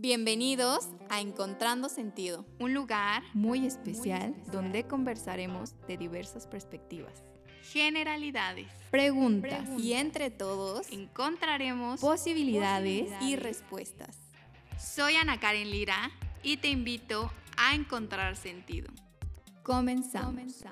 Bienvenidos a Encontrando Sentido, un lugar muy especial donde conversaremos de diversas perspectivas, generalidades, preguntas y entre todos encontraremos posibilidades y respuestas. Soy Ana Karen Lira y te invito a encontrar sentido. Comenzamos.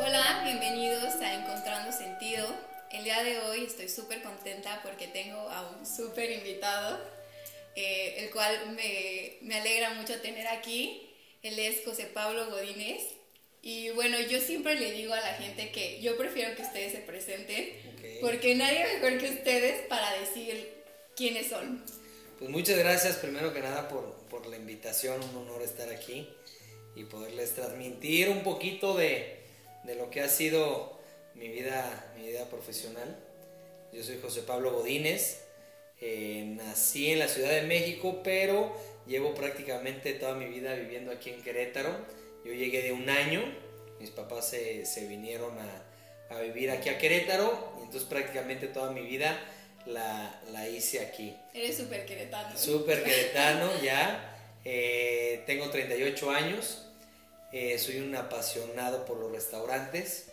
Hola, bienvenidos a Encontrando Sentido. El día de hoy estoy súper contenta porque tengo a un súper invitado, eh, el cual me, me, alegra mucho tener aquí. Él es José Pablo Godínez. Y bueno, yo siempre le digo a la gente que yo prefiero que ustedes se presenten, porque nadie mejor que ustedes para decir quiénes son. Pues muchas gracias primero que nada por, por la invitación, un honor estar aquí y poderles transmitir un poquito de, de lo que ha sido mi vida, mi vida profesional. Yo soy José Pablo Godínez, eh, nací en la Ciudad de México, pero llevo prácticamente toda mi vida viviendo aquí en Querétaro. Yo llegué de un año, mis papás se, se vinieron a, a, vivir aquí a Querétaro, y entonces prácticamente toda mi vida la, la hice aquí. Eres súper queretano. Súper queretano, ya. Eh, tengo 38 años, eh, soy un apasionado por los restaurantes.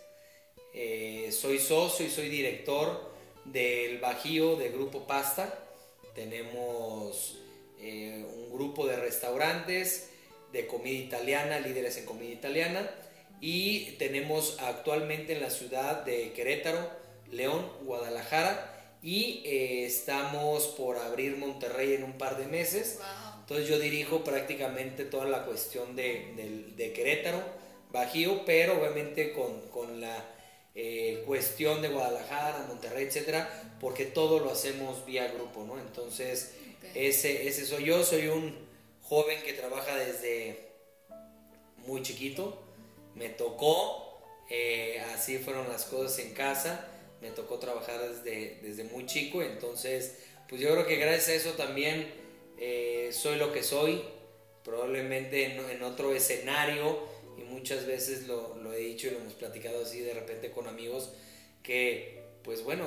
Eh, soy socio y soy director del Bajío de Grupo Pasta. Tenemos eh, un grupo de restaurantes de comida italiana, líderes en comida italiana. Y tenemos actualmente en la ciudad de Querétaro, León, Guadalajara. Y eh, estamos por abrir Monterrey en un par de meses. Entonces yo dirijo prácticamente toda la cuestión de, de Querétaro, Bajío, pero obviamente con, con la eh, cuestión de Guadalajara, Monterrey, etcétera, porque todo lo hacemos vía grupo, ¿no? Entonces, ese, ese soy yo, soy un joven que trabaja desde muy chiquito, me tocó, eh, así fueron las cosas en casa, me tocó trabajar desde, desde muy chico, entonces, pues yo creo que gracias a eso también eh, soy lo que soy, probablemente en otro escenario, muchas veces lo, lo, he dicho y lo hemos platicado así de repente con amigos, que pues bueno,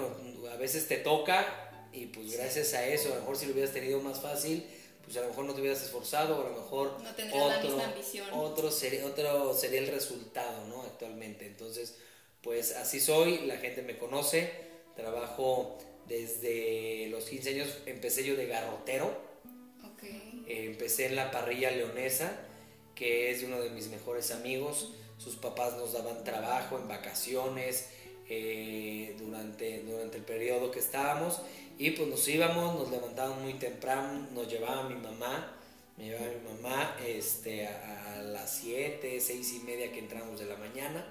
a veces te toca y pues gracias a eso, a lo mejor si lo hubieras tenido más fácil, pues a lo mejor no te hubieras esforzado, o a lo mejor no otro, la ambición. Otro, sería, otro sería el resultado, ¿no? Actualmente. Entonces, pues así soy, la gente me conoce, trabajo desde los 15 años, empecé yo de garrotero. Okay. Eh, empecé en la parrilla leonesa, que es uno de mis mejores amigos. Sus papás nos daban trabajo en vacaciones eh, durante, durante el periodo que estábamos y pues nos íbamos, nos levantábamos muy temprano, nos llevaba mi mamá, me llevaba mi mamá este, a, las 7, 6 y media que entramos de la mañana.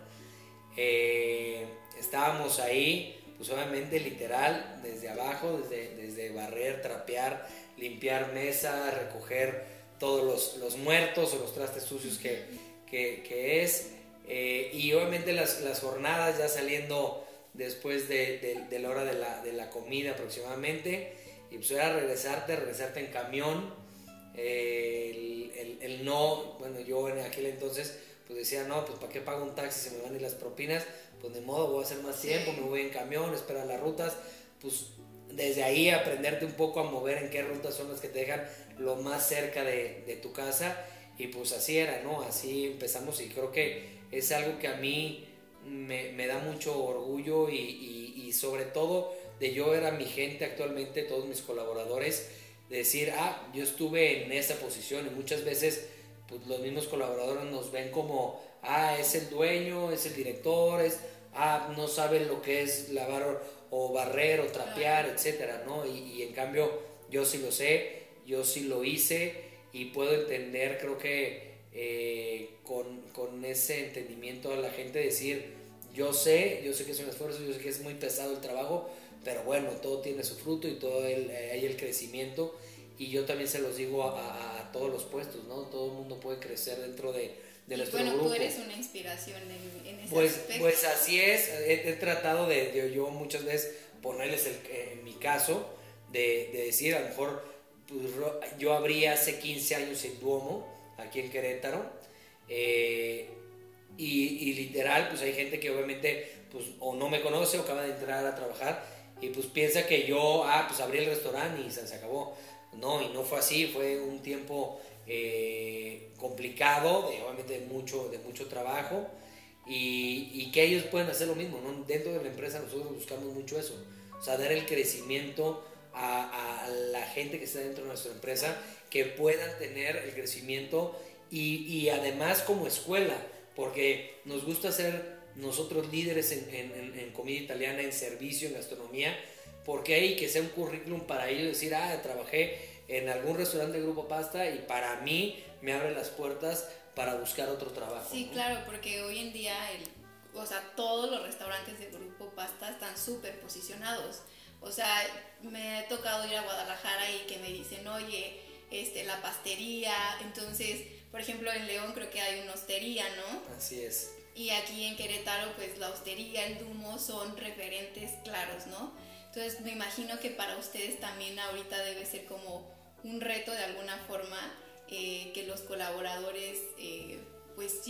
Eh, estábamos ahí, pues obviamente literal, desde abajo, desde, desde barrer, trapear, limpiar mesa, recoger todos los, los muertos o los trastes sucios que, que, es. Eh, y obviamente las, las, jornadas ya saliendo después de, de, la hora de la, de la, comida aproximadamente. Y pues era regresarte, regresarte en camión. Eh, el, el, no, bueno, yo en aquel entonces pues decía, no, pues para qué pago un taxi, se me van a ir las propinas, pues de modo, voy a hacer más tiempo, me voy en camión, espera las rutas, pues desde ahí aprenderte un poco a mover en qué rutas son las que te dejan lo más cerca de, de, tu casa y pues así era, ¿no? Así empezamos y creo que es algo que a mí me, me da mucho orgullo y, y, y, sobre todo de yo era mi gente actualmente, todos mis colaboradores, decir, ah, yo estuve en esa posición y muchas veces pues los mismos colaboradores nos ven como, ah, es el dueño, es el director, es, ah, no sabe lo que es lavar o barrer o trapear, etcétera, ¿no? Y, y, en cambio yo sí lo sé, yo sí lo hice y puedo entender, creo que eh, con, con, ese entendimiento a la gente decir, yo sé, yo sé que es un esfuerzo, yo sé que es muy pesado el trabajo, pero bueno, todo tiene su fruto y todo el, eh, hay el crecimiento y yo también se los digo a, a, todos los puestos, ¿no? Todo el mundo puede crecer dentro de, de nuestro bueno, grupo. tú eres una inspiración en, en ese pues, aspecto. Pues así es, he, he tratado de, de, yo muchas veces ponerles el, en mi caso, de, de, decir, a lo mejor pues, yo abrí hace 15 años el Duomo, aquí en Querétaro, eh, y, y, literal, pues hay gente que obviamente pues, o no me conoce o acaba de entrar a trabajar y pues piensa que yo, ah, pues abrí el restaurante y se, acabó. No, y no fue así, fue un tiempo eh, complicado, de, obviamente de mucho, de mucho trabajo, y, y, que ellos pueden hacer lo mismo, ¿no? Dentro de la empresa nosotros buscamos mucho eso, o sea, dar el crecimiento a, a la gente que está dentro de nuestra empresa, que puedan tener el crecimiento y, y además como escuela, porque nos gusta ser nosotros líderes en, en, comida italiana, en servicio, en gastronomía, porque hay que sea un currículum para ellos decir, ah, trabajé en algún restaurante de Grupo Pasta y para mí me abre las puertas para buscar otro trabajo. Sí, claro, porque hoy en día, el, o sea, todos los restaurantes de Grupo Pasta están súper posicionados. O sea, me ha tocado ir a Guadalajara y que me dicen, oye, este, la pastería, entonces, por ejemplo, en León creo que hay una hostería, ¿no? Así es. Y aquí en Querétaro, pues la hostería, el Dumo son referentes claros, ¿no? Entonces me imagino que para ustedes también ahorita debe ser como un reto de alguna forma eh, que los colaboradores eh, pues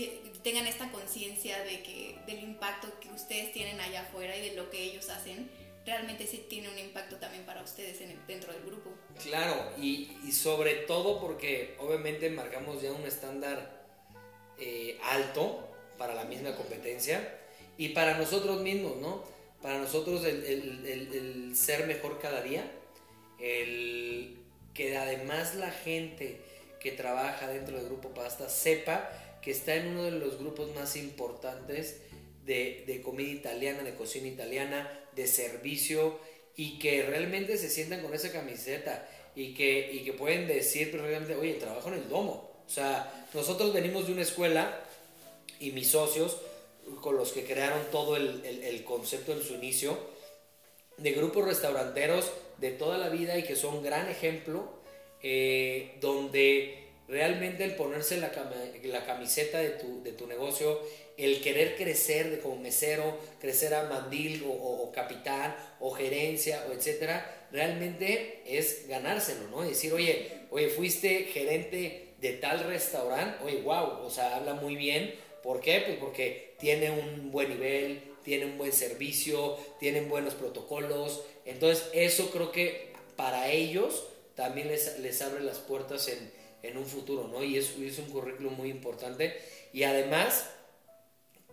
tengan esta conciencia de que del impacto que ustedes tienen allá afuera y de lo que ellos hacen realmente sí tiene un impacto también para ustedes en dentro del grupo. Claro, y, y, sobre todo porque obviamente marcamos ya un estándar eh, alto para la misma competencia y para nosotros mismos, ¿no? Para nosotros el, el, el, ser mejor cada día, el que además la gente que trabaja dentro del grupo Pasta sepa que está en uno de los grupos más importantes de, de comida italiana, de cocina italiana, de servicio y que realmente se sientan con esa camiseta y que, y que pueden decir realmente, oye, trabajo en el domo. O sea, nosotros venimos de una escuela y mis socios, con los que crearon todo el, el, concepto en su inicio, de grupos restauranteros de toda la vida y que son un gran ejemplo, eh, donde realmente el ponerse la, la camiseta de tu, de tu, negocio, el querer crecer de como mesero, crecer a mandil o, o, capitán o gerencia o etcétera, realmente es ganárselo, ¿no? decir, oye, oye, fuiste gerente de tal restaurante, oye, wow, o sea, habla muy bien ¿Por qué? Pues porque tiene un buen nivel, tiene un buen servicio, tienen buenos protocolos. Entonces, eso creo que para ellos también les, les abre las puertas en, en, un futuro, ¿no? Y es, es un currículum muy importante. Y además,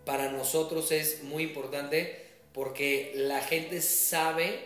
para nosotros es muy importante porque la gente sabe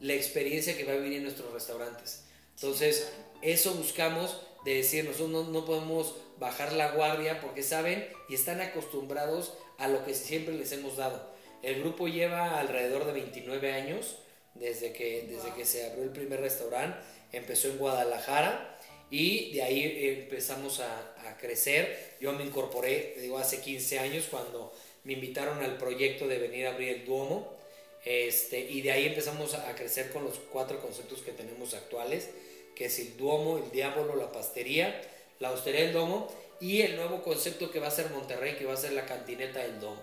la experiencia que va a vivir en nuestros restaurantes. Entonces, eso buscamos de decir, nosotros no, no podemos bajar la guardia porque saben y están acostumbrados a lo que siempre les hemos dado. El grupo lleva alrededor de 29 años desde que, desde que se abrió el primer restaurante. Empezó en Guadalajara y de ahí empezamos a, crecer. Yo me incorporé, digo, hace 15 años cuando me invitaron al proyecto de venir a abrir el Duomo. Este, y de ahí empezamos a crecer con los cuatro conceptos que tenemos actuales, que es el Duomo, el Diablo, la Pastería la Hostería del Domo y el nuevo concepto que va a ser Monterrey, que va a ser la Cantineta del Domo.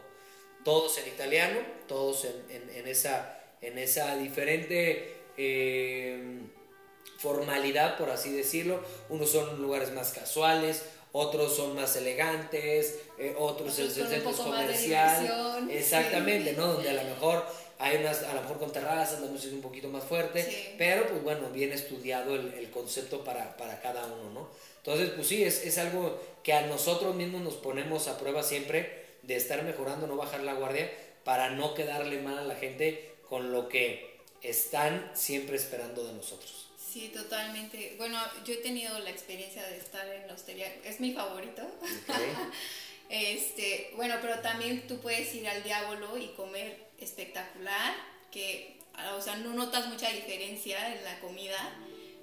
Todos en italiano, todos en, esa, en esa diferente eh, formalidad, por así decirlo. Unos son lugares más casuales, otros son más elegantes, eh, otros, en centros comerciales. Exactamente, ¿no? Donde a lo mejor hay unas, a lo mejor con terrazas, la música es un poquito más fuerte, pero pues bueno, bien estudiado el, el concepto para, para, cada uno, ¿no? Entonces, pues sí, es, es algo que a nosotros mismos nos ponemos a prueba siempre de estar mejorando, no bajar la guardia, para no quedarle mal a la gente con lo que están siempre esperando de nosotros. Sí, totalmente. Bueno, yo he tenido la experiencia de estar en la hostería, es mi favorito. este, bueno, pero también tú puedes ir al Diablo y comer espectacular, que, o sea, no notas mucha diferencia en la comida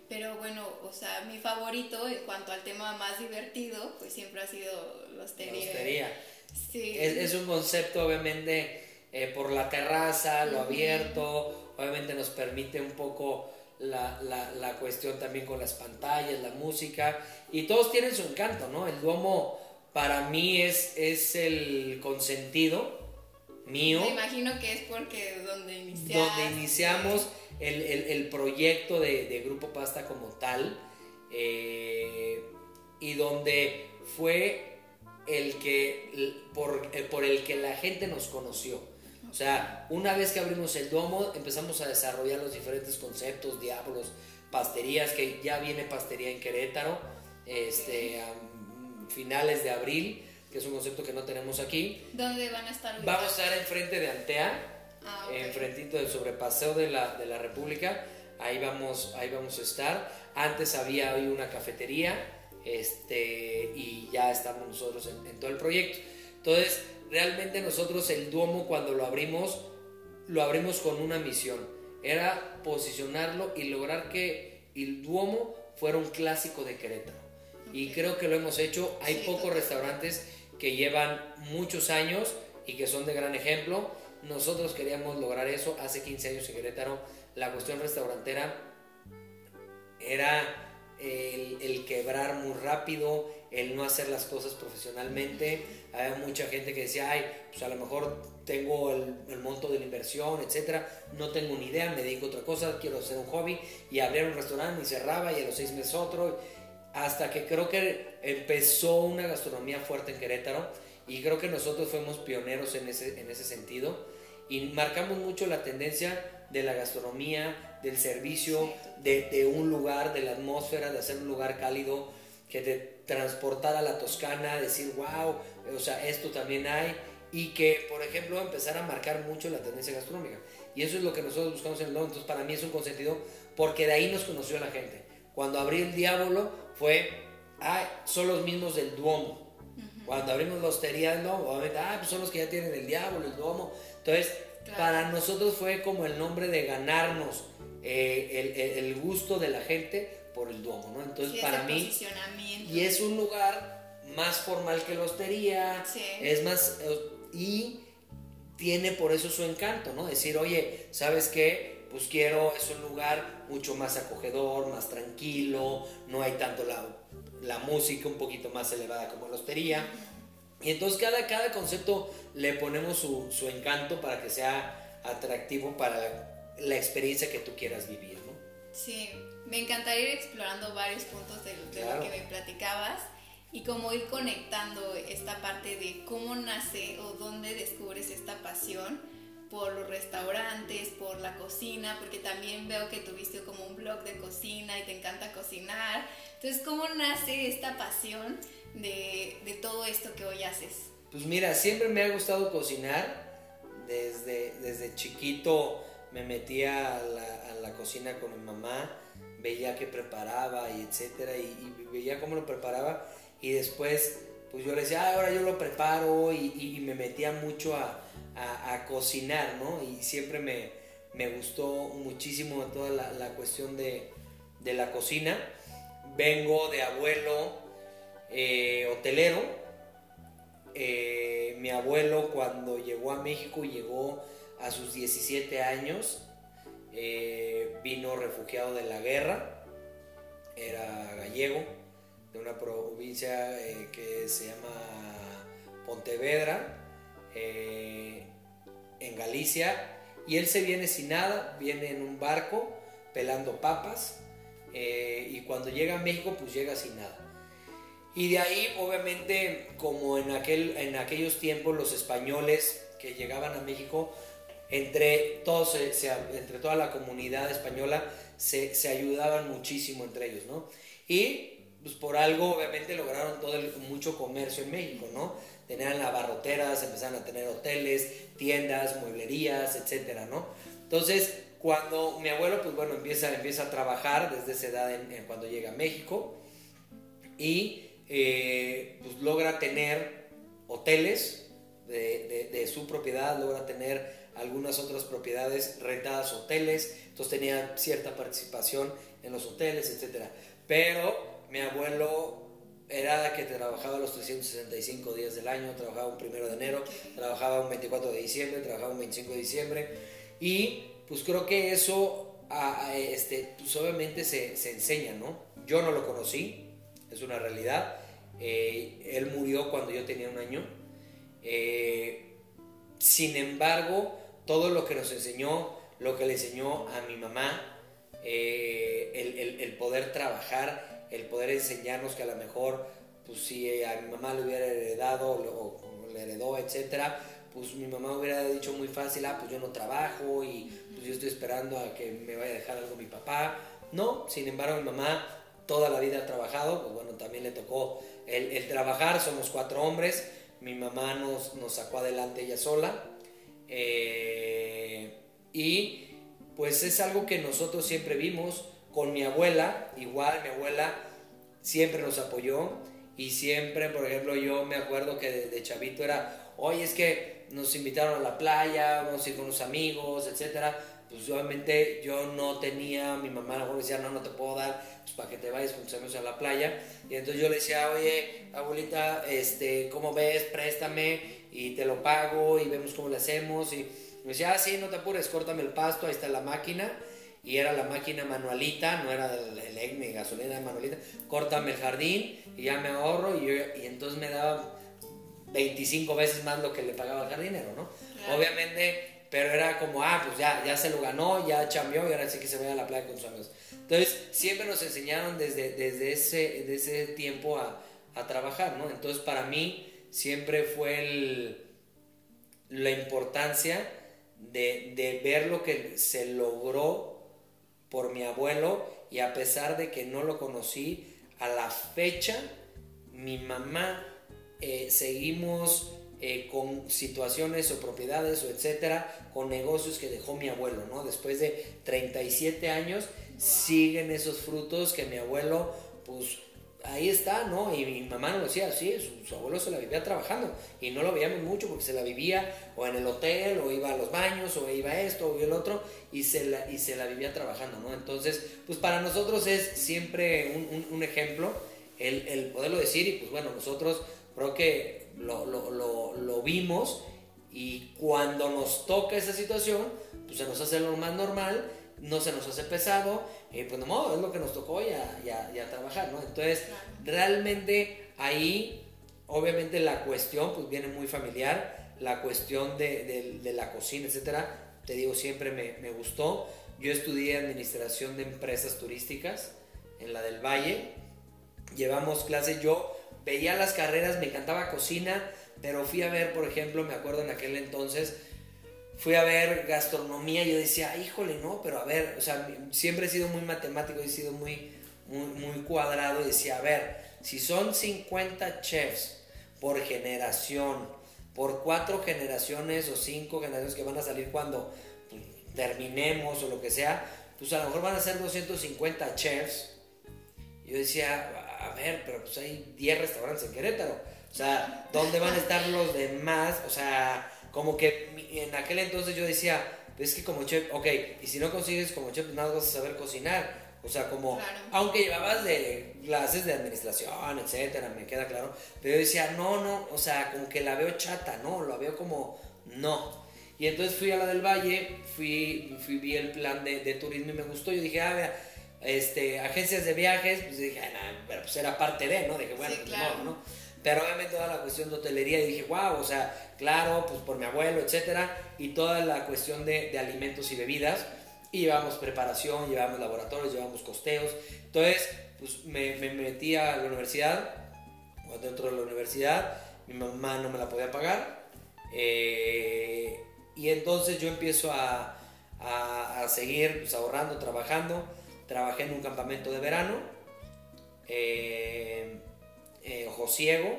pero bueno, o sea, mi favorito en cuanto al tema más divertido, pues siempre ha sido la hostería. La hostería. Sí. Es, un concepto, obviamente, eh, por la terraza, lo abierto, obviamente nos permite un poco la, la, la, cuestión también con las pantallas, la música, y todos tienen su encanto, ¿no? El Duomo para mí es, es el consentido mío. Me imagino que es porque donde iniciamos. Donde iniciamos el, proyecto de, Grupo Pasta como tal, eh, y donde fue el que, por, eh, por, el que la gente nos conoció. O sea, una vez que abrimos el domo, empezamos a desarrollar los diferentes conceptos, diablos, pasterías, que ya viene pastería en Querétaro, este, a finales de abril, que es un concepto que no tenemos aquí. ¿Dónde van a estar? Vamos a estar enfrente de Antea, ah, enfrentito del sobrepaseo de la, de la República. Ahí vamos, ahí vamos a estar. Antes había hoy una cafetería este, y ya estamos nosotros en, en todo el proyecto. Entonces, realmente nosotros el Duomo cuando lo abrimos, lo abrimos con una misión. Era posicionarlo y lograr que el Duomo fuera un clásico de Querétaro. Y creo que lo hemos hecho. Hay pocos restaurantes que llevan muchos años y que son de gran ejemplo. Nosotros queríamos lograr eso hace 15 años en Querétaro. La cuestión restaurantera era el, quebrar muy rápido, el no hacer las cosas profesionalmente. Había mucha gente que decía, ay, pues a lo mejor tengo el, monto de la inversión, etcétera, no tengo ni idea, me dedico a otra cosa, quiero hacer un hobby y abrir un restaurante y cerraba y a los seis meses otro. Hasta que creo que empezó una gastronomía fuerte en Querétaro y creo que nosotros fuimos pioneros en ese, en ese sentido. Y marcamos mucho la tendencia de la gastronomía, del servicio, de, un lugar, de la atmósfera, de hacer un lugar cálido, que te transportara a la Toscana, decir, wow, o sea, esto también hay, y que, por ejemplo, empezar a marcar mucho la tendencia gastronómica. Y eso es lo que nosotros buscamos en el Lobo, entonces para mí es un consentido, porque de ahí nos conoció la gente. Cuando abrí el Diablo fue, ah, son los mismos del Duomo. Cuando abrimos la hostería, no, obviamente, ah, pues son los que ya tienen el Diablo, el Duomo. Entonces, para nosotros fue como el nombre de ganarnos eh, el, gusto de la gente por el Duomo, ¿no? Entonces, para mí, y es un lugar más formal que la hostería, es más, eh, y tiene por eso su encanto, ¿no? Decir, oye, ¿sabes qué? Pues quiero, es un lugar mucho más acogedor, más tranquilo, no hay tanto la, la música un poquito más elevada como la hostería. Y entonces cada, cada concepto le ponemos su, su encanto para que sea atractivo para la experiencia que tú quieras vivir, ¿no? Sí, me encantaría ir explorando varios puntos de, lo que me platicabas y cómo ir conectando esta parte de cómo nace o dónde descubres esta pasión por los restaurantes, por la cocina, porque también veo que tuviste como un blog de cocina y te encanta cocinar. Entonces, ¿cómo nace esta pasión de, de todo esto que hoy haces? Pues mira, siempre me ha gustado cocinar. Desde, desde chiquito me metía a la, cocina con mi mamá, veía que preparaba y etcétera, y, veía cómo lo preparaba, y después, pues yo le decía, ah, ahora yo lo preparo, y, me metía mucho a, cocinar, ¿no? Y siempre me, gustó muchísimo toda la, cuestión de, la cocina. Vengo de abuelo eh, hotelero. Eh, mi abuelo cuando llegó a México llegó a sus 17 años eh, vino refugiado de la guerra, era gallego, de una provincia eh, que se llama Pontevedra, eh, en Galicia, y él se viene sin nada, viene en un barco pelando papas, y cuando llega a México, pues llega sin nada. Y de ahí, obviamente, como en, aquel, en aquellos tiempos los españoles que llegaban a México, entre, todos, entre toda la comunidad española se, ayudaban muchísimo entre ellos, ¿no? Y pues por algo obviamente lograron todo mucho comercio en México, ¿no? Tenían abarroteras, empezaron a tener hoteles, tiendas, mueblerías, etcétera, ¿no? Entonces, cuando mi abuelo, pues bueno, empieza, empieza a trabajar desde esa edad cuando llega a México y eh, pues logra tener hoteles de, de su propiedad, logra tener algunas otras propiedades rentadas, hoteles, entonces tenía cierta participación en los hoteles, etc. Pero mi abuelo era que trabajaba los 365 días del año, trabajaba un primero de enero, trabajaba un 24 de diciembre, trabajaba un 25 de diciembre y pues creo que eso este, pues obviamente se, se, enseña, ¿no? Yo no lo conocí, es una realidad. Eh, él murió cuando yo tenía un año. Eh, sin embargo, todo lo que nos enseñó, lo que le enseñó a mi mamá, eh, el, poder trabajar, el poder enseñarnos que a lo mejor, pues si a mi mamá le hubiera heredado o, le heredó, etcétera, pues mi mamá hubiera dicho muy fácil, ah, pues yo no trabajo y pues yo estoy esperando a que me vaya a dejar algo mi papá. No, sin embargo mi mamá toda la vida ha trabajado, pues bueno, también le tocó el, trabajar, somos cuatro hombres, mi mamá nos, nos sacó adelante ella sola. Eh, y pues es algo que nosotros siempre vimos con mi abuela, igual mi abuela siempre nos apoyó y siempre, por ejemplo, yo me acuerdo que de, chavito era, oye, es que nos invitaron a la playa, vamos a ir con los amigos, etcétera. Pues obviamente yo no tenía, mi mamá a lo mejor decía, no, no te puedo dar, pues para que te vayas con tus amigos a la playa. Y entonces yo le decía, oye, abuelita, este, ¿cómo ves? Préstame y te lo pago y vemos cómo le hacemos. Y me decía, ah, sí, no te apures, córtame el pasto, ahí está la máquina y era la máquina manualita, no era el, el gasolina de manualita, córtame el jardín y ya me ahorro y, y entonces me daba 25 veces más lo que le pagaba al jardinero, ¿no? Obviamente, pero era como, ah, pues ya, ya se lo ganó, ya cambió y ahora sí que se vaya a la playa con sus amigos. Entonces, siempre nos enseñaron desde, desde ese, ese tiempo a, a trabajar, ¿no? Entonces, para mí siempre fue el, la importancia de, de ver lo que se logró por mi abuelo y a pesar de que no lo conocí, a la fecha mi mamá eh, seguimos eh, con situaciones o propiedades o etcétera, con negocios que dejó mi abuelo, ¿no? Después de 37 años siguen esos frutos que mi abuelo pues ahí está, ¿no? Y mi mamá nos decía, sí, su, abuelo se la vivía trabajando y no lo veíamos mucho porque se la vivía o en el hotel o iba a los baños o iba esto o el otro y se la, y se la vivía trabajando, ¿no? Entonces, pues para nosotros es siempre un, ejemplo el, el, poderlo decir y pues bueno, nosotros creo que lo, lo, lo, lo vimos y cuando nos toca esa situación, pues se nos hace lo más normal, no se nos hace pesado y pues no modo, es lo que nos tocó ya, ya, trabajar, ¿no? Entonces, realmente ahí, obviamente la cuestión pues viene muy familiar, la cuestión de, de, la cocina, etcétera, te digo, siempre me, me, gustó. Yo estudié administración de empresas turísticas en la del Valle, llevamos clases, yo veía las carreras, me encantaba cocina, pero fui a ver, por ejemplo, me acuerdo en aquel entonces, fui a ver gastronomía yo decía, híjole, no, pero a ver, o sea, siempre he sido muy matemático, he sido muy, muy, cuadrado y decía, a ver, si son 50 chefs por generación, por cuatro generaciones o cinco generaciones que van a salir cuando terminemos o lo que sea, pues a lo mejor van a ser 250 chefs. Yo decía, a ver, pero pues hay 10 restaurantes en Querétaro. O sea, ¿dónde van a estar los demás? O sea, como que en aquel entonces yo decía, pues es que como chef, ok, y si no consigues como chef, nada vas a saber cocinar. O sea, como, aunque llevabas de clases de administración, etcétera, me queda claro, pero yo decía, no, no, o sea, como que la veo chata, no, la veo como, no. Y entonces fui a la del Valle, fui, fui vi el plan de, de turismo y me gustó. Yo dije, ah, vea, este, agencias de viajes, pues dije, ah, pero pues era parte de, ¿no? Dije, bueno, pues no, ¿no? Pero obviamente toda la cuestión de hotelería y dije, wow, o sea, claro, pues por mi abuelo, etcétera, y toda la cuestión de, de alimentos y bebidas. Y llevamos preparación, llevamos laboratorios, llevamos costeos. Entonces, pues me, me metí a la universidad, o dentro de la universidad, mi mamá no me la podía pagar. Eh, y entonces yo empiezo a, a, seguir pues, ahorrando, trabajando. Trabajé en un campamento de verano. Eh, eh, Josiego,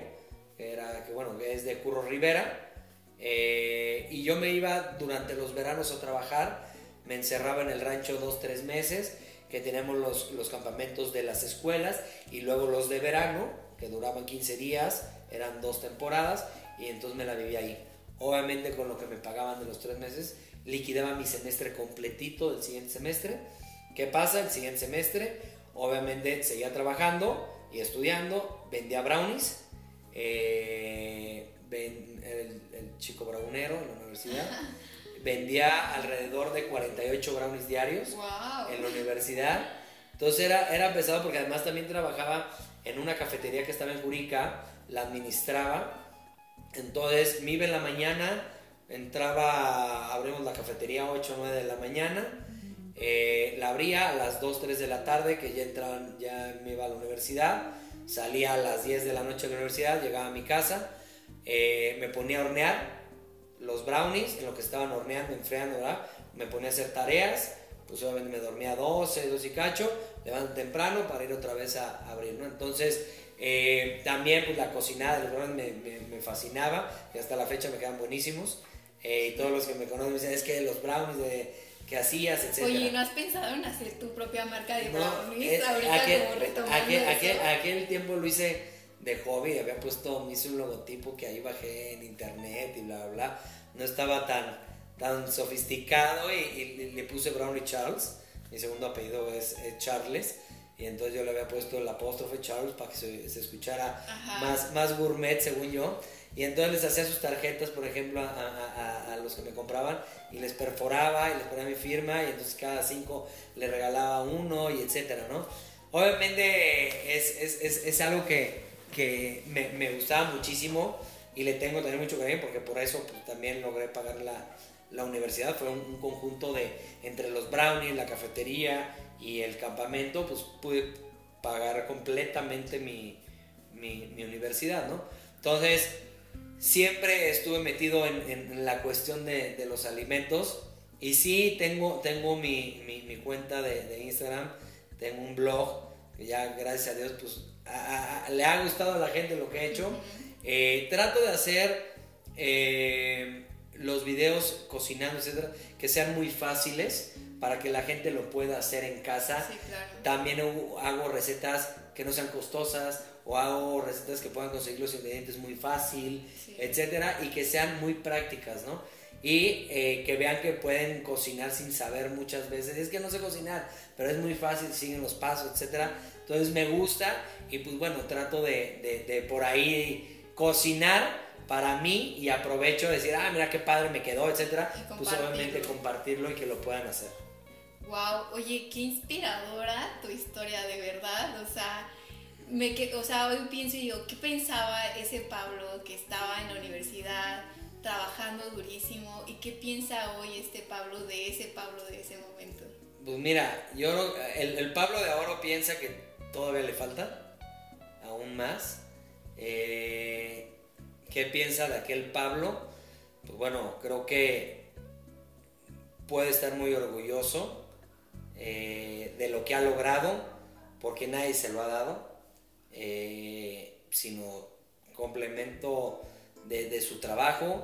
que, era, que, bueno, es de Curro Rivera, eh, y yo me iba durante los veranos a trabajar, me encerraba en el rancho dos, tres meses, que tenemos los, los campamentos de las escuelas, y luego los de verano, que duraban 15 días, eran dos temporadas, y entonces me la vivía ahí. Obviamente con lo que me pagaban de los tres meses, liquidaba mi semestre completito del siguiente semestre. ¿Qué pasa? El siguiente semestre, obviamente seguía trabajando, y estudiando, vendía brownies, eh, el, chico brownero en la universidad, vendía alrededor de 48 brownies diarios en la universidad. Entonces era, era pesado porque además también trabajaba en una cafetería que estaba en Jurica, la administraba. Entonces me iba en la mañana, entraba, abrimos la cafetería a 8 o 9 de la mañana eh, la abría a las 2, 3 de la tarde, que ya entraban, ya me iba a la universidad. Salía a las 10 de la noche de la universidad, llegaba a mi casa, eh, me ponía a hornear los brownies, en lo que estaban horneando, enfriando, ¿verdad? Me ponía a hacer tareas, pues obviamente me dormía 12, 12 y cacho, levanto temprano para ir otra vez a, abrir, ¿no? Entonces, eh, también pues la cocinada de los brownies me, fascinaba y hasta la fecha me quedan buenísimos. Y todos los que me conocen me dicen, es que los brownies de, que hacías, etc. Oye, ¿no has pensado en hacer tu propia marca de brownies? Ahorita aquel, como retomando aquel, aquel, tiempo lo hice de hobby, había puesto, me hice un logotipo que ahí bajé en internet y bla, bla, bla. No estaba tan, tan sofisticado y, le puse Brownie Charles. Mi segundo apellido es, Charles. Y entonces yo le había puesto el apóstrofe Charles para que se, se escuchara más, más gourmet, según yo. Y entonces les hacía sus tarjetas, por ejemplo, a, los que me compraban y les perforaba y les ponía mi firma y entonces cada cinco le regalaba uno y etcétera, ¿no? Obviamente es, es, es, algo que, que me, me, gustaba muchísimo y le tengo también mucho cariño porque por eso pues, también logré pagar la, la universidad. Fue un, conjunto de entre los brownies, la cafetería y el campamento, pues pude pagar completamente mi, mi, mi universidad, ¿no? Entonces, siempre estuve metido en, la cuestión de, los alimentos. Y sí, tengo, tengo mi, cuenta de, Instagram, tengo un blog, que ya gracias a Dios pues le ha gustado a la gente lo que he hecho. Eh, trato de hacer eh, los videos cocinando, etcétera, que sean muy fáciles para que la gente lo pueda hacer en casa. También hago recetas que no sean costosas o hago recetas que puedan conseguir los ingredientes muy fácil, etcétera, y que sean muy prácticas, ¿no? Y eh, que vean que pueden cocinar sin saber muchas veces. Es que no sé cocinar, pero es muy fácil, siguen los pasos, etcétera. Entonces me gusta y pues bueno, trato de, de, por ahí cocinar para mí y aprovecho de decir, ah, mira qué padre me quedó, etcétera. Pues obviamente compartirlo y que lo puedan hacer. Wow, oye, qué inspiradora tu historia de verdad. O sea, o sea, hoy pienso yo, ¿qué pensaba ese Pablo que estaba en la universidad trabajando durísimo y qué piensa hoy este Pablo de ese Pablo de ese momento? Pues mira, yo el, el Pablo de ahora piensa que todavía le falta, aún más. Eh, ¿Qué piensa de aquel Pablo? Pues bueno, creo que puede estar muy orgulloso eh, de lo que ha logrado, porque nadie se lo ha dado. Eh, sino complemento de, su trabajo,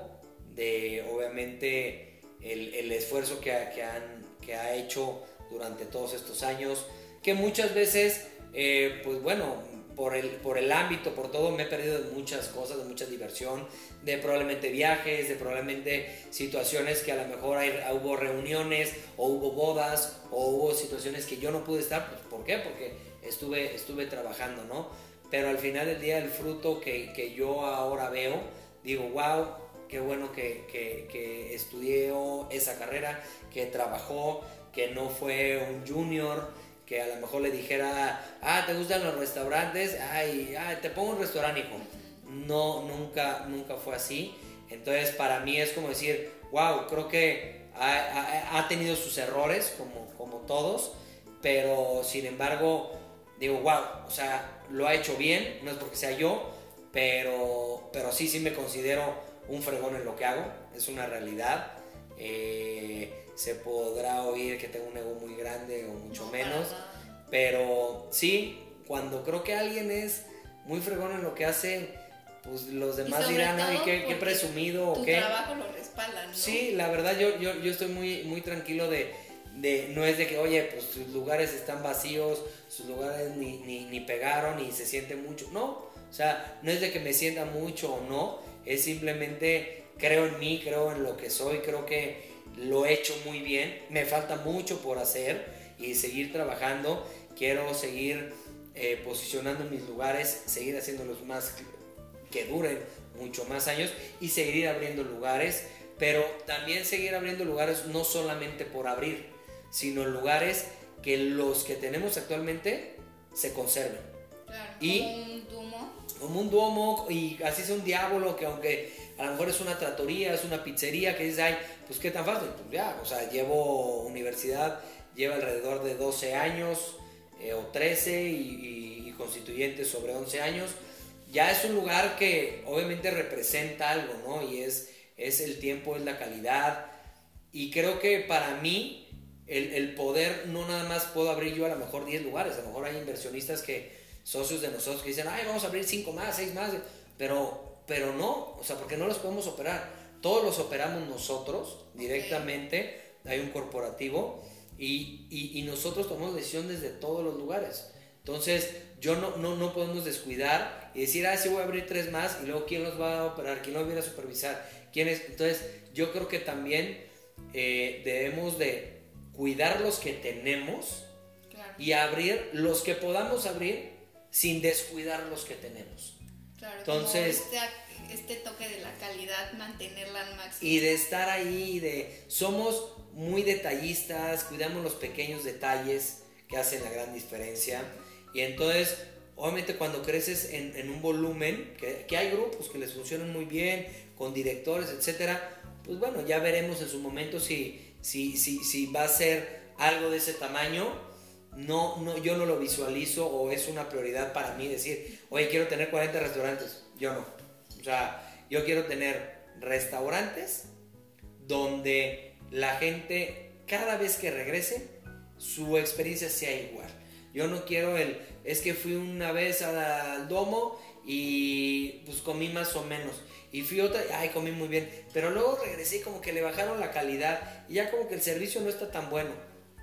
de obviamente el, esfuerzo que, que, han, que ha hecho durante todos estos años, que muchas veces, eh, pues bueno, por el, por el ámbito, por todo, me he perdido de muchas cosas, de mucha diversión, de probablemente viajes, de probablemente situaciones que a lo mejor hay, hubo reuniones o hubo bodas o hubo situaciones que yo no pude estar. Pues, ¿Por qué? Porque estuve, estuve trabajando, ¿no? Pero al final del día el fruto que, que yo ahora veo, digo, wow, qué bueno que, que, que, estudió esa carrera, que trabajó, que no fue un junior, que a lo mejor le dijera, ah, ¿te gustan los restaurantes? Ay, te pongo un restaurante, hijo. No, nunca, nunca fue así. Entonces, para mí es como decir, wow, creo que ha, ha, ha tenido sus errores, como, como todos, pero sin embargo, digo, wow, o sea, lo ha hecho bien, no es porque sea yo, pero, pero sí, sí me considero un fregón en lo que hago, es una realidad. Eh, se podrá oír que tengo un ego muy grande o mucho menos, pero sí, cuando creo que alguien es muy fregón en lo que hace, pues los demás dirán, ay, qué, qué presumido o qué. trabajo lo respalda, ¿no? Sí, la verdad yo, yo, yo estoy muy, muy tranquilo de no es de que, oye, pues sus lugares están vacíos, sus lugares ni, ni, pegaron y se siente mucho. No, o sea, no es de que me sienta mucho o no, es simplemente creo en mí, creo en lo que soy, creo que lo he hecho muy bien, me falta mucho por hacer y seguir trabajando, quiero seguir eh, posicionando mis lugares, seguir haciéndolos más que duren mucho más años y seguir abriendo lugares, pero también seguir abriendo lugares no solamente por abrir, sino lugares que los que tenemos actualmente se conserven. Claro, y como un duomo. Como un duomo y así es un diablo que aunque a lo mejor es una tratoría, es una pizzería que dice, ay, pues qué tan fácil, pues ya, o sea, llevo universidad, lleva alrededor de 12 años eh, o 13 y, y, constituyentes sobre 11 años, ya es un lugar que obviamente representa algo, ¿no? Y es es el tiempo, es la calidad. Y creo que para mí el, poder, no nada más puedo abrir yo a lo mejor 10 lugares, a lo mejor hay inversionistas que, socios de nosotros que dicen, ay, vamos a abrir 5 más, 6 más, pero, pero no, o sea, porque no los podemos operar. Todos los operamos nosotros directamente, hay un corporativo y, y, nosotros tomamos decisión desde todos los lugares. Entonces, yo no, no, no podemos descuidar y decir, ah, sí voy a abrir tres más y luego quién los va a operar, quién los viene a supervisar, quién es. Entonces, yo creo que también eh, debemos de cuidar los que tenemos y abrir los que podamos abrir sin descuidar los que tenemos. Claro, Entonces, este, este, toque de la calidad, mantenerla al máximo. Y de estar ahí, de somos muy detallistas, cuidamos los pequeños detalles que hacen la gran diferencia. Y entonces, obviamente cuando creces en, en un volumen, que, que, hay grupos que les funcionan muy bien, con directores, etcétera, pues bueno, ya veremos en su momento si si, si, si va a ser algo de ese tamaño, no, no, yo no lo visualizo o es una prioridad para mí decir, oye, quiero tener 40 restaurantes. Yo no. O sea, yo quiero tener restaurantes donde la gente, cada vez que regrese, su experiencia sea igual. Yo no quiero el, es que fui una vez al domo y pues comí más o menos. Y fui otra, ay, comí muy bien. Pero luego regresé y como que le bajaron la calidad y ya como que el servicio no está tan bueno.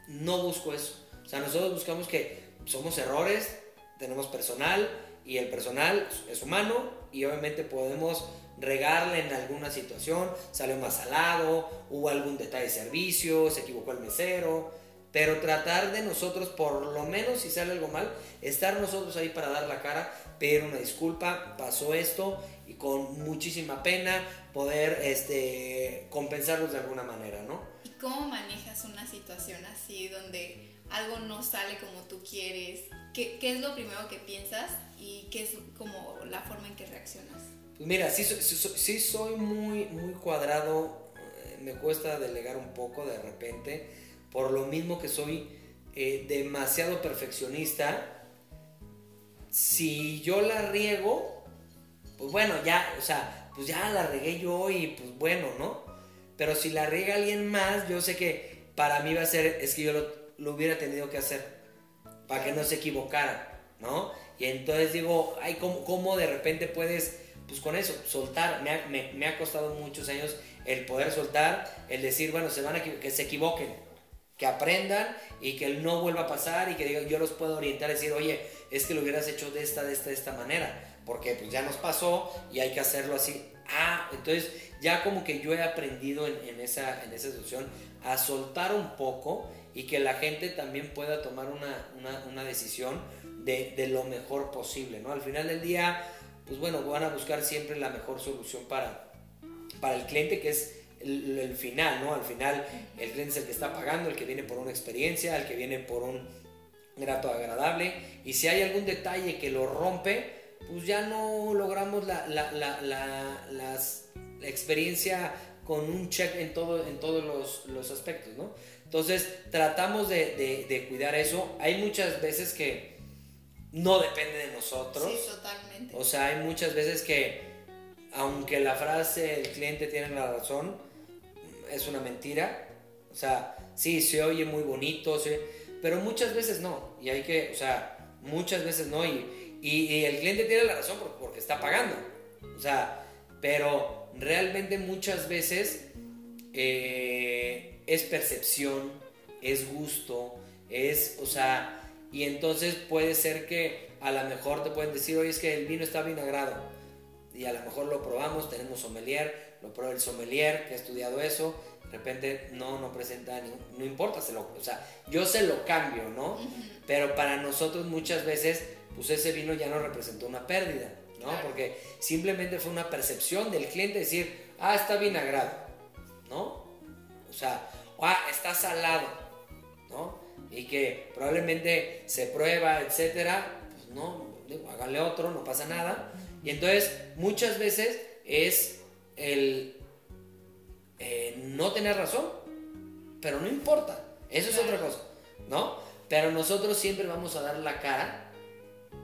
No busco eso. O sea, nosotros buscamos que somos errores, tenemos personal y el personal es humano y obviamente podemos regarle en alguna situación, salió más salado, hubo algún detalle de servicio, se equivocó el mesero, pero tratar de nosotros, por lo menos si sale algo mal, estar nosotros ahí para dar la cara, pedir una disculpa, pasó esto y con muchísima pena poder este, compensarlos de alguna manera, ¿no? ¿Y cómo manejas una situación así donde algo no sale como tú quieres? ¿Qué, qué es lo primero que piensas y qué es como la forma en que reaccionas? Pues mira, sí, sí, soy muy, muy cuadrado, eh, me cuesta delegar un poco de repente, por lo mismo que soy eh, demasiado perfeccionista. Si yo la riego, pues bueno, ya, o sea, pues ya la regué yo y pues bueno, ¿no? Pero si la riega alguien más, yo sé que para mí va a ser, es que yo lo, hubiera tenido que hacer, para que no se equivocara, ¿no? Y entonces digo, ay, ¿cómo, cómo de repente puedes, pues con eso, soltar? Me ha, costado muchos años el poder soltar, el decir, bueno, se van a que se equivoquen, que aprendan y que no vuelva a pasar y que yo los pueda orientar decir, oye, es que lo hubieras hecho de esta, de esta, de esta manera porque pues ya nos pasó y hay que hacerlo así. Ah, entonces ya como que yo he aprendido en, esa, en esa situación a soltar un poco y que la gente también pueda tomar una, una, una decisión de, de, lo mejor posible, ¿no? Al final del día, pues bueno, van a buscar siempre la mejor solución para, para el cliente, que es el, el, final, ¿no? Al final el cliente es el que está pagando, el que viene por una experiencia, el que viene por un grato agradable, y si hay algún detalle que lo rompe, pues ya no logramos la, la, la, la, experiencia con un check en, todo, en todos los, los aspectos, ¿no? Entonces tratamos de, de, de, cuidar eso. Hay muchas veces que no depende de nosotros. Sí, totalmente. O sea, hay muchas veces que, aunque la frase el cliente tiene la razón, es una mentira. O sea, sí, se oye muy bonito, pero muchas veces no. Y hay que, o sea, muchas veces no. Y, y, el cliente tiene la razón porque está pagando. O sea, pero realmente muchas veces eh, es percepción, es gusto, es, o sea, y entonces puede ser que a lo mejor te pueden decir, oye, es que el vino está vinagrado. Y a lo mejor lo probamos, tenemos sommelier, lo prueba el sommelier que ha estudiado eso, de repente no, no presenta, no importa, se lo, o sea, yo se lo cambio, ¿no? Pero para nosotros muchas veces pues ese vino ya no representó una pérdida, ¿no? Porque simplemente fue una percepción del cliente decir, ah, está vinagrado, ¿no? O sea, ah, está salado, ¿no? Y que probablemente se prueba, etcétera, pues no, digo, hágale otro, no pasa nada. Y entonces muchas veces es el eh, no tener razón, pero no importa, eso es otra cosa, ¿no? Pero nosotros siempre vamos a dar la cara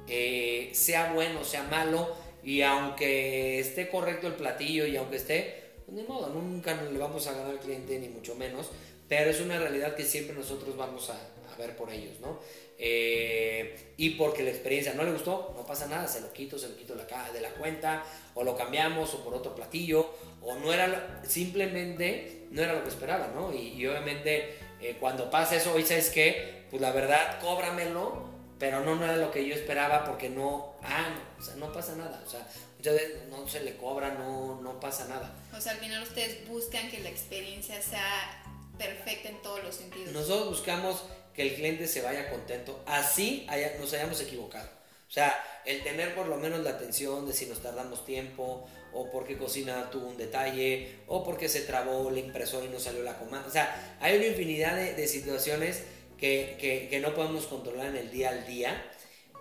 sea bueno, sea malo, y aunque esté correcto el platillo y aunque esté, pues ni modo, nunca le vamos a ganar al cliente, ni mucho menos, pero es una realidad que siempre nosotros vamos a, a ver por ellos, ¿no? Eh, y porque la experiencia no le gustó, no pasa nada, se lo quito, se lo quito de la cuenta, o lo cambiamos, o por otro platillo, o no era, simplemente no era lo que esperaba, ¿no? Y, obviamente eh, cuando pasa eso, hoy sabes que, pues la verdad, cóbramelo, pero no, no era lo que yo esperaba porque no, ah, no, o sea, no pasa nada, o sea, muchas veces no se le cobra, no, no pasa nada. O sea, al final ustedes buscan que la experiencia sea perfecta en todos los sentidos. Nosotros buscamos que el cliente se vaya contento, así nos hayamos equivocado. O sea, el tener por lo menos la atención de si nos tardamos tiempo, o porque cocina tuvo un detalle, o porque se trabó la impresora y no salió la comanda. O sea, hay una infinidad de, situaciones que, que, no podemos controlar en el día al día,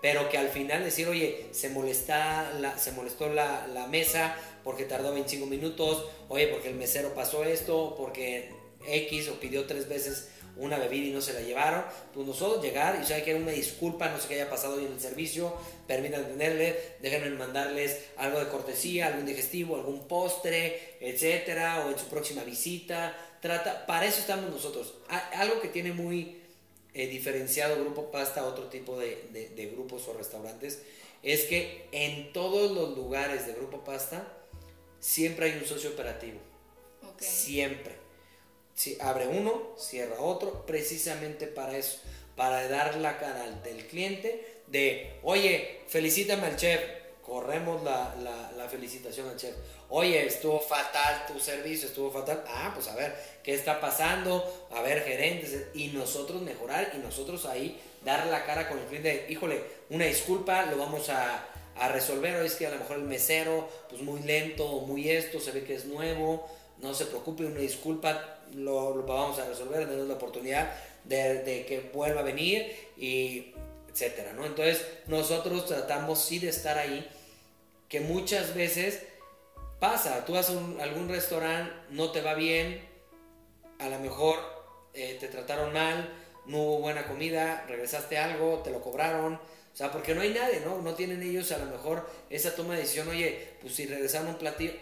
pero que al final decir, oye, se, molesta la, se molestó la, la mesa porque tardó 25 minutos, oye, porque el mesero pasó esto, porque X o pidió tres veces una bebida y no se la llevaron, pues nosotros llegar y saber que una disculpa, no sé qué haya pasado hoy en el servicio, permitan tenerle, déjenme mandarles algo de cortesía, algún digestivo, algún postre, etcétera, o en su próxima visita. Trata, para eso estamos nosotros. Algo que tiene muy eh, diferenciado Grupo Pasta a otro tipo de, de, grupos o restaurantes es que en todos los lugares de Grupo Pasta siempre hay un socio operativo. Siempre si abre uno, cierra otro, precisamente para eso, para dar la cara del cliente de, oye, felicítame al chef, corremos la, la, felicitación al chef. Oye, estuvo fatal tu servicio, estuvo fatal. Ah, pues a ver, ¿qué está pasando? A ver, gerentes. Y nosotros mejorar y nosotros ahí dar la cara con el cliente. Híjole, una disculpa, lo vamos a, a resolver. O es que a lo mejor el mesero, pues muy lento, muy esto, se ve que es nuevo. No se preocupe, una disculpa, lo, lo vamos a resolver, tenemos la oportunidad de, que vuelva a venir y etcétera, ¿no? Entonces nosotros tratamos sí de estar ahí, que muchas veces pasa, tú vas a algún restaurante, no te va bien, a lo mejor eh, te trataron mal, no hubo buena comida, regresaste algo, te lo cobraron, o sea, porque no hay nadie, ¿no? No tienen ellos a lo mejor esa toma de decisión, oye, pues si regresaron un platillo,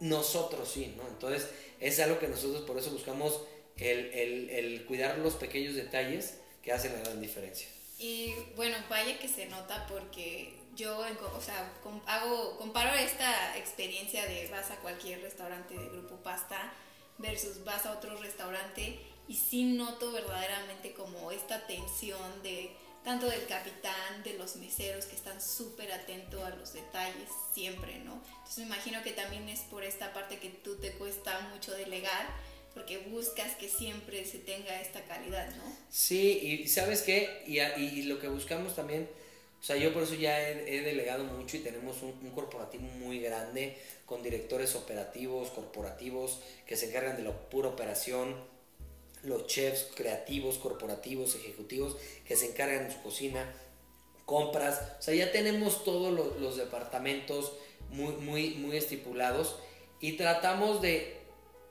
nosotros sí, ¿no? Entonces, es algo que nosotros por eso buscamos el, cuidar los pequeños detalles que hacen la gran diferencia. Y bueno, vaya que se nota porque yo, o sea, hago, comparo esta experiencia de vas a cualquier restaurante de grupo pasta versus vas a otro restaurante y sí noto verdaderamente como esta tensión de tanto del capitán, de los meseros que están súper atentos a los detalles siempre, ¿no? Entonces me imagino que también es por esta parte que tú te cuesta mucho delegar, porque buscas que siempre se tenga esta calidad, ¿no? Sí, y sabes qué, y, y lo que buscamos también, o sea, yo por eso ya he, delegado mucho y tenemos un, un, corporativo muy grande con directores operativos, corporativos, que se encargan de la pura operación, los chefs creativos, corporativos, ejecutivos que se encargan de su cocina, compras, o sea, ya tenemos todos los, departamentos muy, muy, muy estipulados y tratamos de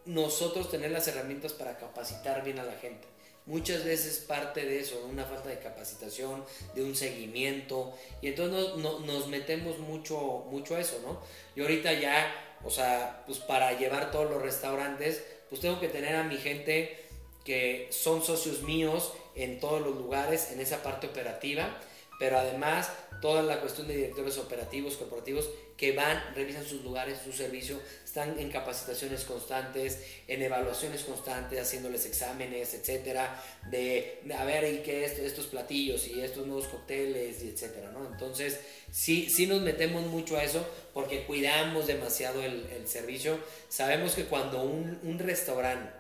nosotros tener las herramientas para capacitar bien a la gente. Muchas veces parte de eso, una falta de capacitación, de un seguimiento, y entonces nos metemos mucho, mucho a eso, ¿no? Y ahorita ya, o sea, pues para llevar todos los restaurantes, pues tengo que tener a mi gente que son socios míos en todos los lugares, en esa parte operativa, pero además toda la cuestión de directores operativos, corporativos, que van, revisan sus lugares, su servicio, están en capacitaciones constantes, en evaluaciones constantes, haciéndoles exámenes, etcétera, de, a ver, y qué estos platillos y estos nuevos cócteles, y etcétera, ¿no? Entonces, sí, sí nos metemos mucho a eso porque cuidamos demasiado el, servicio. Sabemos que cuando un, un restaurante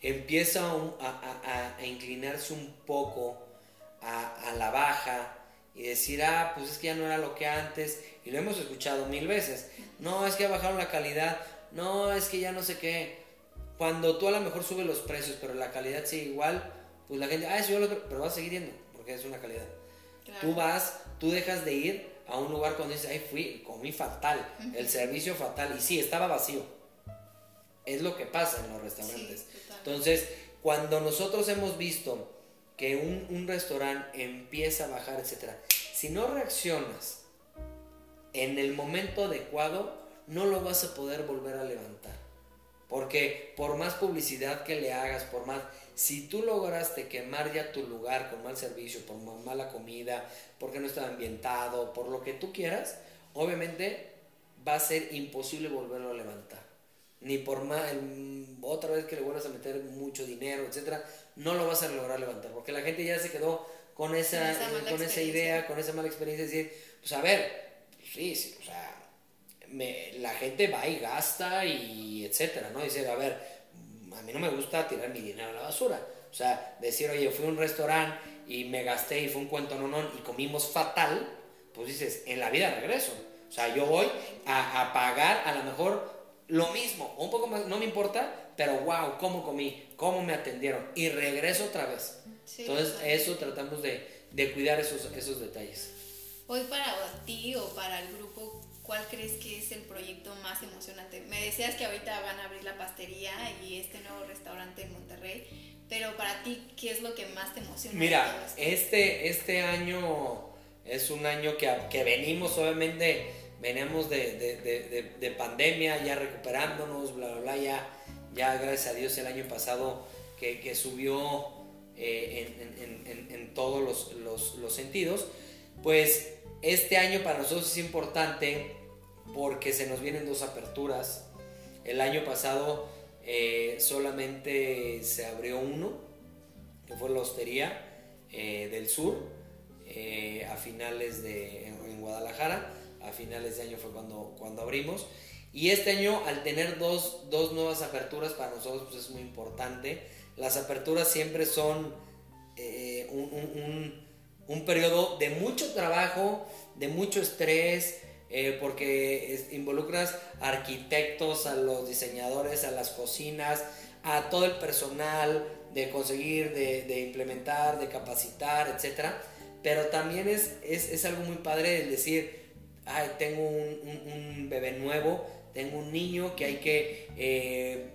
empieza a, inclinarse un poco a, la baja y decir, ah, pues es que ya no era lo que antes, y lo hemos escuchado mil veces, no, es que bajaron la calidad, no, es que ya no sé qué, cuando tú a lo mejor subes los precios, pero la calidad sigue igual, pues la gente, ah, eso yo lo pero vas a seguir yendo, porque es una calidad. Tú vas, tú dejas de ir a un lugar cuando dices, ay, fui, comí fatal, el servicio fatal, y sí, estaba vacío. Es lo que pasa en los restaurantes. Entonces, cuando nosotros hemos visto que un, restaurante empieza a bajar, etc., si no reaccionas en el momento adecuado, no lo vas a poder volver a levantar. Porque por más publicidad que le hagas, por más... Si tú lograste quemar ya tu lugar con mal servicio, por mala comida, porque no estaba ambientado, por lo que tú quieras, obviamente va a ser imposible volverlo a levantar. Ni por más, otra vez que le vuelvas a meter mucho dinero, etcétera, no lo vas a lograr levantar, porque la gente ya se quedó con esa, con esa, idea, con esa mala experiencia, de decir, pues a ver, sí, sí, o sea, la gente va y gasta y etcétera, ¿no? Dice, a ver, a mí no me gusta tirar mi dinero a la basura. O sea, decir, oye, fui a un restaurante y me gasté y fue un cuento no, no, y comimos fatal, pues dices, en la vida regreso. O sea, yo voy a, a pagar a lo mejor lo mismo, un poco más, no me importa, pero wow, cómo comí, cómo me atendieron y regreso otra vez. Entonces, eso tratamos de, de, cuidar esos, esos detalles. Hoy para ti o para el grupo, ¿cuál crees que es el proyecto más emocionante? Me decías que ahorita van a abrir la pastería y este nuevo restaurante en Monterrey, pero para ti, ¿qué es lo que más te emociona? Mira, este, este año es un año que, que venimos, obviamente, venimos de, de, de, pandemia, ya recuperándonos, bla, bla, bla, ya, ya gracias a Dios el año pasado que, que subió eh, en, en, en, todos los, los, los sentidos, pues este año para nosotros es importante porque se nos vienen dos aperturas. El año pasado eh, solamente se abrió uno, que fue la Hostería eh, del Sur, a finales de, en, Guadalajara, a finales de año fue cuando, cuando abrimos. Y este año, al tener dos, dos nuevas aperturas, para nosotros pues, es muy importante. Las aperturas siempre son un, un, un periodo de mucho trabajo, de mucho estrés, eh, porque involucras arquitectos, a los diseñadores, a las cocinas, a todo el personal de conseguir, de, implementar, de capacitar, etc. Pero también es, es, algo muy padre el decir, tengo un, bebé nuevo, tengo un niño que hay que eh,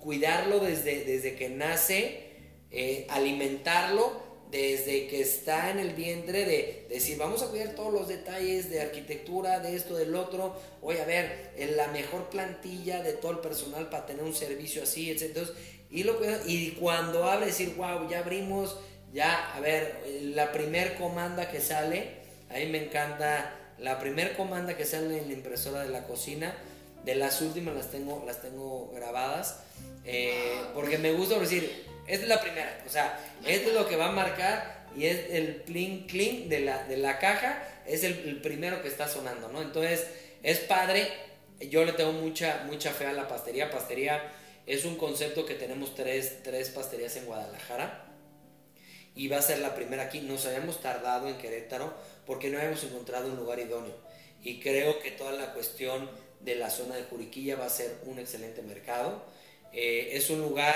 cuidarlo desde, desde que nace, eh, alimentarlo desde que está en el vientre de, decir, vamos a cuidar todos los detalles de arquitectura, de esto, del otro, oye, a ver, la mejor plantilla de todo el personal para tener un servicio así, etc. y, lo, y cuando abre, decir, wow, ya abrimos, ya, a ver, la primer comanda que sale, ahí me encanta, la primer comanda que sale en la impresora de la cocina, de las últimas las tengo, las tengo grabadas, eh, porque me gusta decir, esta es la primera. O sea, esto es lo que va a marcar y es el pling cling de la, de la caja. Es el, primero que está sonando, ¿no? Entonces, es padre. Yo le tengo mucha, mucha fe a la pastería. Pastería es un concepto que tenemos tres, tres pasterías en Guadalajara. Y va a ser la primera aquí. Nos habíamos tardado en Querétaro porque no habíamos encontrado un lugar idóneo. Y creo que toda la cuestión de la zona de Juriquilla va a ser un excelente mercado. Eh, es un lugar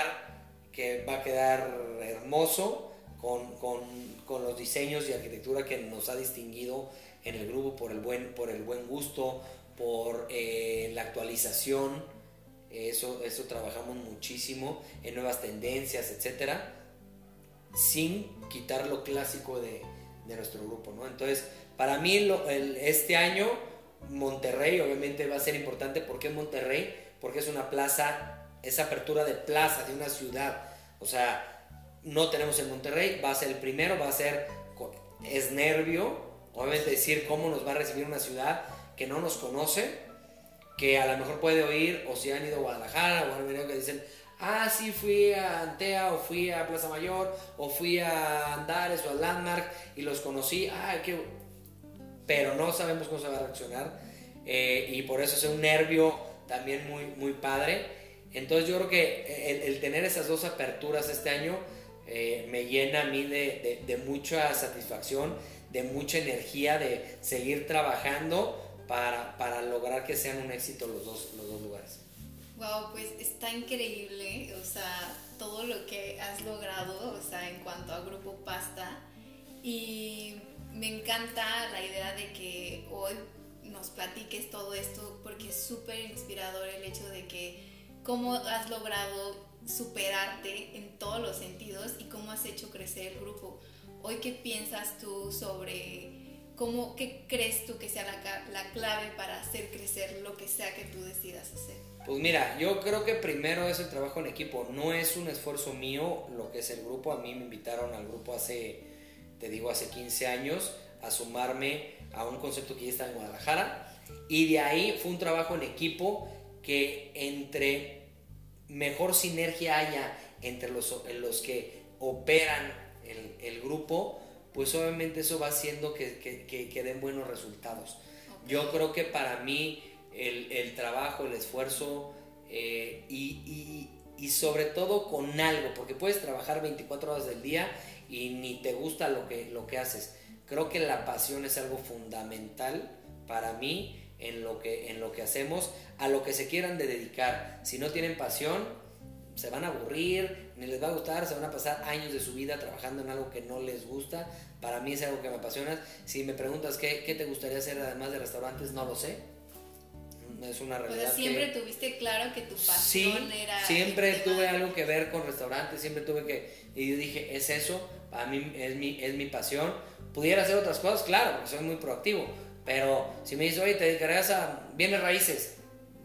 que va a quedar hermoso con, con, con, los diseños y arquitectura que nos ha distinguido en el grupo por el buen, por el buen gusto, por eh, la actualización. Eso, eso trabajamos muchísimo en nuevas tendencias, etcétera, sin quitar lo clásico de, de nuestro grupo. ¿no? Entonces, para mí, este año, Monterrey obviamente va a ser importante. ¿Por qué Monterrey? Porque es una plaza esa apertura de plaza de una ciudad. O sea, no tenemos en Monterrey, va a ser el primero, va a ser, es nervio, obviamente decir cómo nos va a recibir una ciudad que no nos conoce, que a lo mejor puede oír, o si han ido a Guadalajara, o han venido que dicen, ah, sí, fui a Antea, o fui a Plaza Mayor, o fui a Andares, o a Landmark, y los conocí, ah, qué... Pero no sabemos cómo se va a reaccionar, eh, y por eso es un nervio también muy, muy padre. Entonces yo creo que el, tener esas dos aperturas este año eh, me llena a mí de, mucha satisfacción, de mucha energía, de seguir trabajando para, lograr que sean un éxito los dos, los dos lugares. Wow, pues está increíble, o sea, todo lo que has logrado, o sea, en cuanto a Grupo Pasta. Y me encanta la idea de que hoy nos platiques todo esto porque es súper inspirador el hecho de que cómo has logrado superarte en todos los sentidos y cómo has hecho crecer el grupo. Hoy, ¿qué piensas tú sobre ¿cómo, ¿qué crees tú que sea la, la clave para hacer crecer lo que sea que tú decidas hacer? Pues mira, yo creo que primero es el trabajo en equipo. No es un esfuerzo mío lo que es el grupo. A mí me invitaron al grupo hace, te digo, hace 15 años a sumarme a un concepto que ya está en Guadalajara. Y de ahí fue un trabajo en equipo que entre mejor sinergia haya entre los, los que operan el, el grupo, pues obviamente eso va haciendo que, que, que, den buenos resultados. Yo creo que para mí el, trabajo, el esfuerzo eh, y, sobre todo con algo, porque puedes trabajar 24 horas del día y ni te gusta lo que, lo que haces. Creo que la pasión es algo fundamental para mí en lo que, en lo que hacemos, a lo que se quieran de dedicar. Si no tienen pasión, se van a aburrir, ni les va a gustar, se van a pasar años de su vida trabajando en algo que no les gusta. Para mí es algo que me apasiona. Si me preguntas qué, qué te gustaría hacer además de restaurantes, no lo sé. Es una realidad. O sea, siempre tuviste claro que tu pasión sí, era. Siempre tuve algo que ver con restaurantes, siempre tuve que. Y yo dije, es eso, para mí es mi, es mi pasión. Pudiera hacer otras cosas, claro, porque soy muy proactivo pero si me dices, oye, te dedicarías a bienes raíces,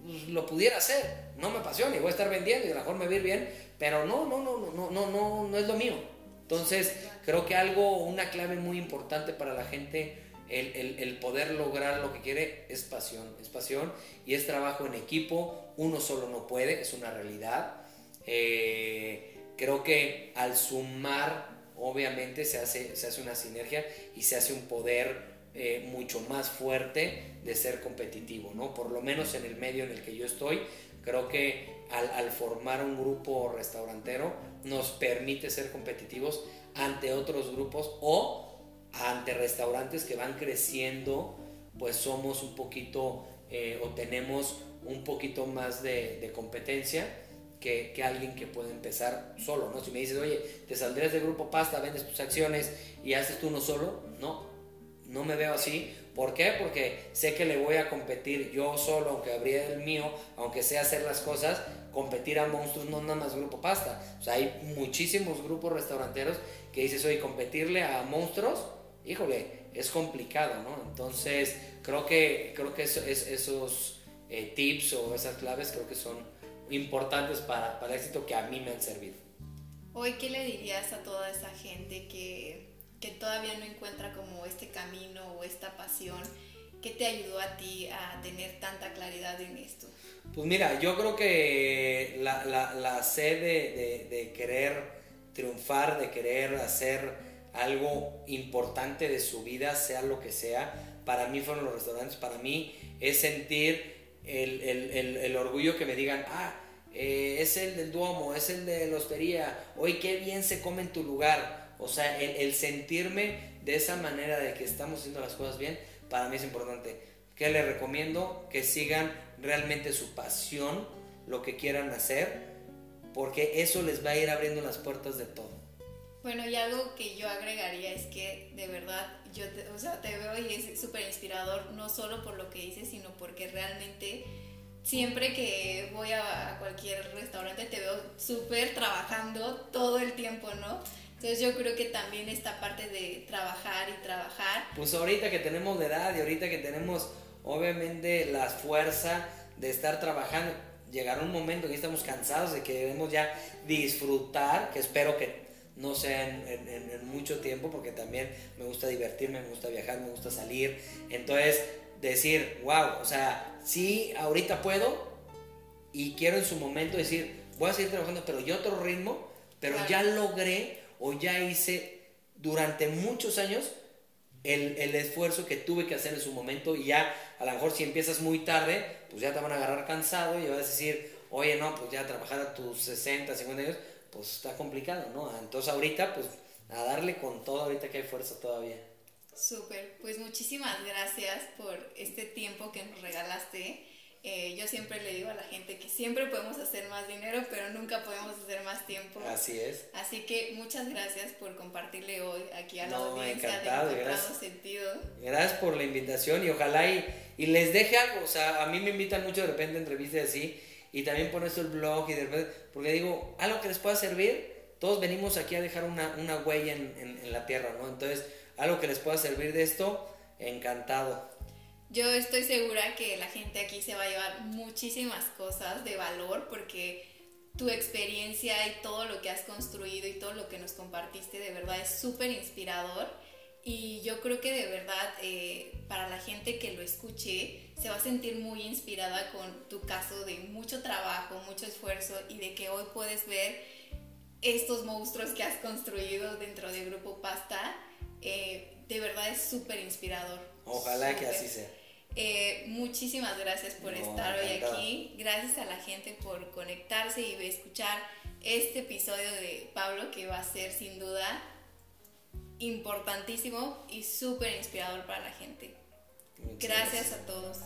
pues, lo pudiera hacer. No me apasiona y voy a estar vendiendo y a lo mejor me va a ir bien, pero no, no, no, no, no, no, no es lo mío. Entonces, creo que algo, una clave muy importante para la gente, el, poder lograr lo que quiere, es pasión. Es pasión y es trabajo en equipo. Uno solo no puede, es una realidad. Eh, creo que al sumar, obviamente, se hace, se hace una sinergia y se hace un poder eh, mucho más fuerte de ser competitivo, ¿no? Por lo menos en el medio en el que yo estoy, creo que al, formar un grupo restaurantero nos permite ser competitivos ante otros grupos o ante restaurantes que van creciendo, pues somos un poquito eh, o tenemos un poquito más de, competencia que, que, alguien que puede empezar solo, ¿no? Si me dices, oye, te saldrías del grupo pasta, vendes tus acciones y haces tú uno solo, no, no me veo así. ¿Por qué? Porque sé que le voy a competir yo solo, aunque abría el mío, aunque sé hacer las cosas, competir a monstruos, no nada más grupo pasta. Hay muchísimos grupos restauranteros que dices, oye, competirle a monstruos, híjole, es complicado, ¿no? Entonces, creo que, creo que eso, es, esos eh, tips o esas claves creo que son importantes para, para el éxito que a mí me han servido. Hoy, ¿qué le dirías a toda esa gente que que todavía no encuentra como este camino o esta pasión, ¿qué te ayudó a ti a tener tanta claridad en esto? Pues mira, yo creo que la, la, la sed de, de, de, querer triunfar, de querer hacer algo importante de su vida, sea lo que sea, para mí fueron los restaurantes, para mí es sentir el, el, el, orgullo que me digan, ah, eh, es el del Duomo, es el de la hostería, hoy qué bien se come en tu lugar o sea, el, sentirme de esa manera de que estamos haciendo las cosas bien, para mí es importante. Que les recomiendo que sigan realmente su pasión, lo que quieran hacer, porque eso les va a ir abriendo las puertas de todo. Bueno, y algo que yo agregaría es que de verdad yo te, o sea, te veo y es súper inspirador, no solo por lo que dices, sino porque realmente siempre que voy a cualquier restaurante te veo súper trabajando todo el tiempo, ¿no? Entonces yo creo que también esta parte de trabajar y trabajar. Pues ahorita que tenemos la edad y ahorita que tenemos obviamente la fuerza de estar trabajando, llegará un momento que estamos cansados de que debemos ya disfrutar, que espero que no sea en, en, en, mucho tiempo, porque también me gusta divertirme, me gusta viajar, me gusta salir. Entonces, decir, wow, o sea, sí, ahorita puedo y quiero en su momento decir, voy a seguir trabajando, pero yo otro ritmo, pero claro. ya logré o ya hice durante muchos años el, el, esfuerzo que tuve que hacer en su momento y ya a lo mejor si empiezas muy tarde, pues ya te van a agarrar cansado y vas a decir, oye, no, pues ya trabajar a tus 60, 50 años, pues está complicado, ¿no? Entonces ahorita, pues a darle con todo, ahorita que hay fuerza todavía. Súper, pues muchísimas gracias por este tiempo que nos regalaste. Eh, yo siempre le digo a la gente que siempre podemos hacer más dinero, pero nunca podemos hacer más tiempo. Así es. Así que muchas gracias por compartirle hoy aquí a la no, audiencia encantado, de gracias. Sentido. Gracias por la invitación y ojalá y, y, les deje algo. O sea, a mí me invitan mucho de repente a entrevistas así y también por eso el blog y de repente, porque digo, algo que les pueda servir. Todos venimos aquí a dejar una, una huella en, en, en la tierra, ¿no? Entonces, algo que les pueda servir de esto encantado. Yo estoy segura que la gente aquí se va a llevar muchísimas cosas de valor porque tu experiencia y todo lo que has construido y todo lo que nos compartiste de verdad es súper inspirador y yo creo que de verdad eh, para la gente que lo escuche se va a sentir muy inspirada con tu caso de mucho trabajo, mucho esfuerzo y de que hoy puedes ver estos monstruos que has construido dentro del grupo Pasta. Eh, de verdad es súper inspirador. Ojalá que así sea. Eh, muchísimas gracias por estar hoy aquí. Gracias a la gente por conectarse y escuchar este episodio de Pablo que va a ser sin duda importantísimo y súper inspirador para la gente. gracias, a todos.